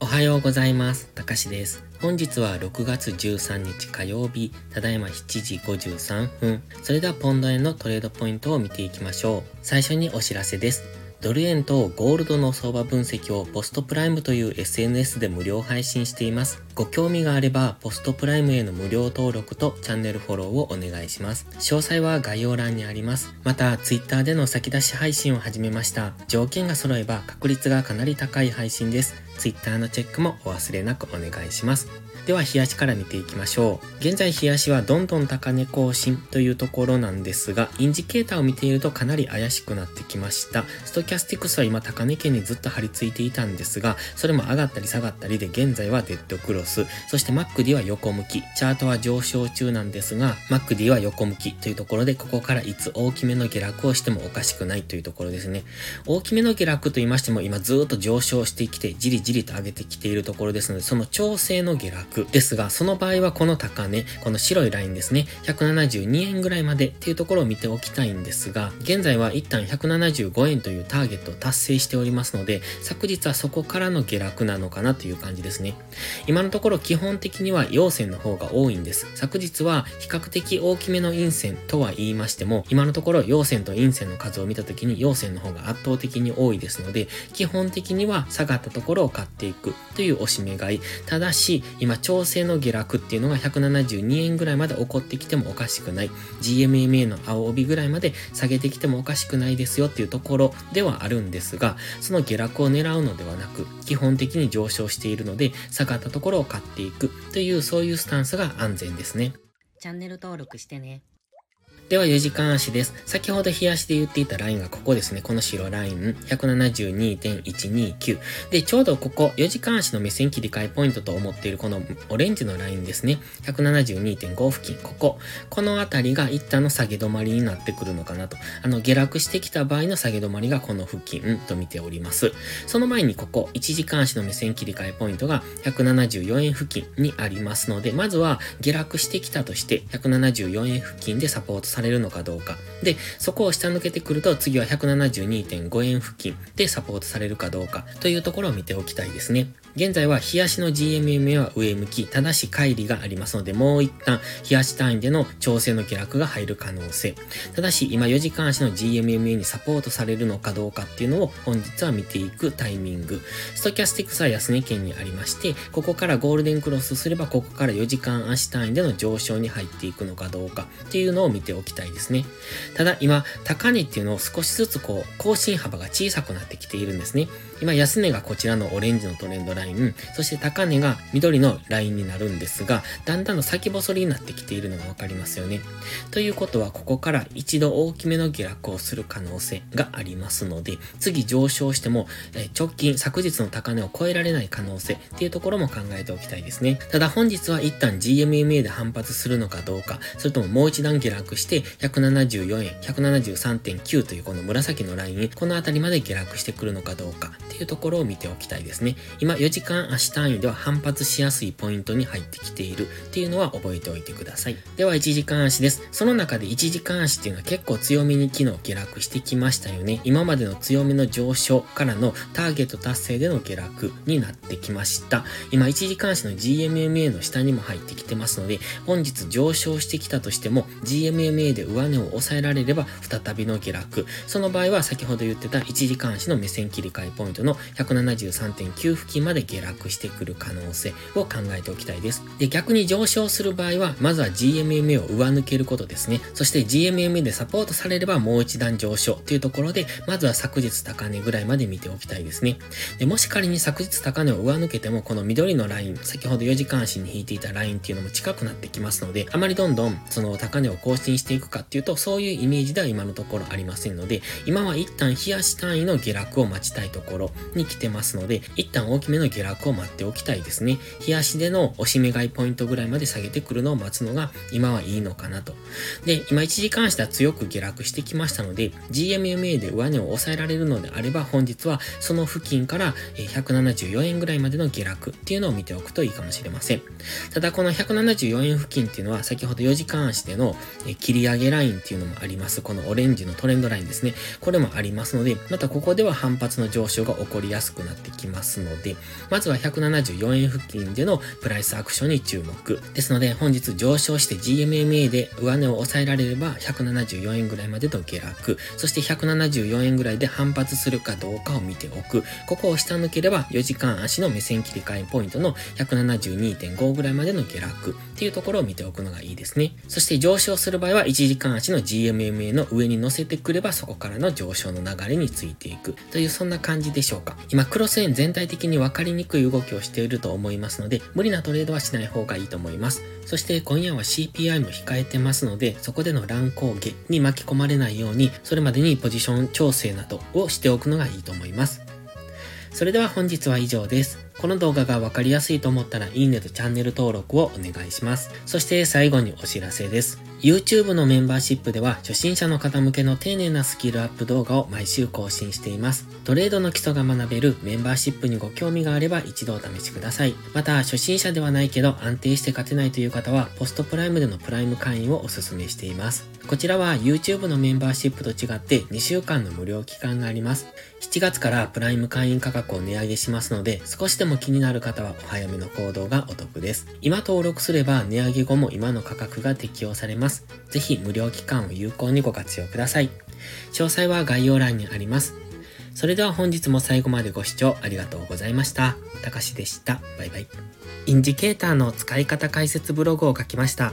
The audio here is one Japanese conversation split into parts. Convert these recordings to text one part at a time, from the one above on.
おはようございます。たかしです。本日は6月13日火曜日、ただいま7時53分。それではポンド円のトレードポイントを見ていきましょう。最初にお知らせです。ドル円とゴールドの相場分析をポストプライムという SNS で無料配信しています。ご興味があれば、ポストプライムへの無料登録とチャンネルフォローをお願いします。詳細は概要欄にあります。また、Twitter での先出し配信を始めました。条件が揃えば確率がかなり高い配信です。Twitter のチェックもお忘れなくお願いします。では、冷やしから見ていきましょう。現在、冷やしはどんどん高値更新というところなんですが、インジケーターを見ているとかなり怪しくなってきました。ストキャスティクスは今高値圏にずっと張り付いていたんですが、それも上がったり下がったりで現在はデッドクロス、そして MacD は横向き、チャートは上昇中なんですが、MacD は横向きというところで、ここからいつ大きめの下落をしてもおかしくないというところですね。大きめの下落と言いましても、今ずっと上昇してきて、じりじりと上げてきているところですので、その調整の下落ですが、その場合はこの高値、この白いラインですね、172円ぐらいまでっていうところを見ておきたいんですが、現在は一旦175円というターゲットを達成しておりますので、昨日はそこからの下落なのかなという感じですね。今のところ基本的には陽線の方が多いんです。昨日は比較的大きめの陰線とは言いましても、今のところ陽線と陰線の数を見た時に陽線の方が圧倒的に多いですので、基本的には下がったところを買っていくというおしめ買い。ただし、今調整の下落っていうのが172円ぐらいまで起こってきてもおかしくない。GMMA の青帯ぐらいまで下げてきてもおかしくないですよっていうところではあるんですが、その下落を狙うのではなく、基本的に上昇しているので、下がったところを買っていくというそういうスタンスが安全ですね。チャンネル登録してね。では4時間足です。先ほど冷やしで言っていたラインがここですね。この白ライン、172.129。で、ちょうどここ、4時間足の目線切り替えポイントと思っているこのオレンジのラインですね。172.5付近、ここ。このあたりが一旦の下げ止まりになってくるのかなと。あの、下落してきた場合の下げ止まりがこの付近と見ております。その前にここ、1時間足の目線切り替えポイントが174円付近にありますので、まずは下落してきたとして、174円付近でサポートさされるのかどうか。で、そこを下抜けてくると、次は172.5円付近でサポートされるかどうかというところを見ておきたいですね。現在は冷やしの GMMA は上向き、ただし乖離がありますので、もう一旦冷やし単位での調整の下落が入る可能性。ただし、今4時間足の GMMA にサポートされるのかどうかっていうのを本日は見ていくタイミング。ストキャスティックスは安値圏にありまして、ここからゴールデンクロスすれば、ここから4時間足単位での上昇に入っていくのかどうかっていうのを見ておききたいですね。ただ今、高値っていうのを少しずつこう、更新幅が小さくなってきているんですね。今、安値がこちらのオレンジのトレンドライン、そして高値が緑のラインになるんですが、だんだんの先細りになってきているのがわかりますよね。ということは、ここから一度大きめの下落をする可能性がありますので、次上昇しても、え直近、昨日の高値を超えられない可能性っていうところも考えておきたいですね。ただ本日は一旦 GMMA で反発するのかどうか、それとももう一段下落してして174円、173.9というこの紫のライン、この辺りまで下落してくるのかどうかっていうところを見ておきたいですね。今4時間足単位では反発しやすいポイントに入ってきているっていうのは覚えておいてください。では1時間足です。その中で1時間足っていうのは結構強めに昨日下落してきましたよね。今までの強めの上昇からのターゲット達成での下落になってきました。今1時間足の GMMA の下にも入ってきてますので、本日上昇してきたとしても GMMA で上値を抑えられれば再びの下落。その場合は先ほど言ってた1時間足の目線切り替えポイントの173.9付近まで下落してくる可能性を考えておきたいです。で、逆に上昇する場合は、まずは GMMA を上抜けることですね。そして GMMA でサポートされればもう一段上昇というところで、まずは昨日高値ぐらいまで見ておきたいですね。で、もし仮に昨日高値を上抜けても、この緑のライン、先ほど4時間足に引いていたラインっていうのも近くなってきますので、あまりどんどんその高値を更新していくかっていうと、そういうイメージでは今のところありませんので、今は一旦冷やし単位の下落を待ちたいところに来てますので、一旦大きめの下落を待っておきたいですね。日足での押し目買いポイントぐらいまで下げてくるのを待つのが今はいいのかなと。で、今1時間足では強く下落してきましたので、GMMA で上値を抑えられるのであれば、本日はその付近から174円ぐらいまでの下落っていうのを見ておくといいかもしれません。ただこの174円付近っていうのは先ほど4時間足での切り上げラインっていうのもあります。このオレンジのトレンドラインですね。これもありますので、またここでは反発の上昇が起こりやすくなってきますので、まずは174円付近でのプライスアクションに注目。ですので本日上昇して GMMA で上値を抑えられれば174円ぐらいまでの下落、そして174円ぐらいで反発するかどうかを見ておく。ここを下抜ければ4時間足の目線切り替えポイントの172.5ぐらいまでの下落っていうところを見ておくのがいいですね。そして上昇する場合は1時間足の GMMA の上に乗せてくればそこからの上昇の流れについていくというそんな感じでしょうか。今、クロス円全体的に分かりにくい動きをしていると思いますので、無理なトレードはしない方がいいと思います。そして今夜は CPI も控えてますので、そこでの乱高下に巻き込まれないように、それまでにポジション調整などをしておくのがいいと思います。それでは本日は以上です。この動画がわかりやすいと思ったらいいねとチャンネル登録をお願いします。そして最後にお知らせです。YouTube のメンバーシップでは初心者の方向けの丁寧なスキルアップ動画を毎週更新しています。トレードの基礎が学べるメンバーシップにご興味があれば一度お試しください。また初心者ではないけど安定して勝てないという方はポストプライムでのプライム会員をお勧めしています。こちらは YouTube のメンバーシップと違って2週間の無料期間があります。7月からプライム会員価格を値上げしますので少しでもも気になる方はお早めの行動がお得です。今登録すれば値上げ後も今の価格が適用されます。ぜひ無料期間を有効にご活用ください。詳細は概要欄にあります。それでは本日も最後までご視聴ありがとうございました。たかしでした。バイバイ。インジケーターの使い方解説ブログを書きました。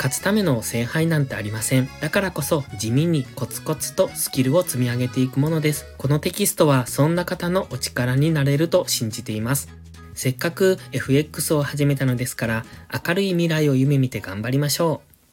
勝つための聖杯なんてありません。だからこそ地味にコツコツとスキルを積み上げていくものです。このテキストはそんな方のお力になれると信じています。せっかく FX を始めたのですから、明るい未来を夢見て頑張りましょう。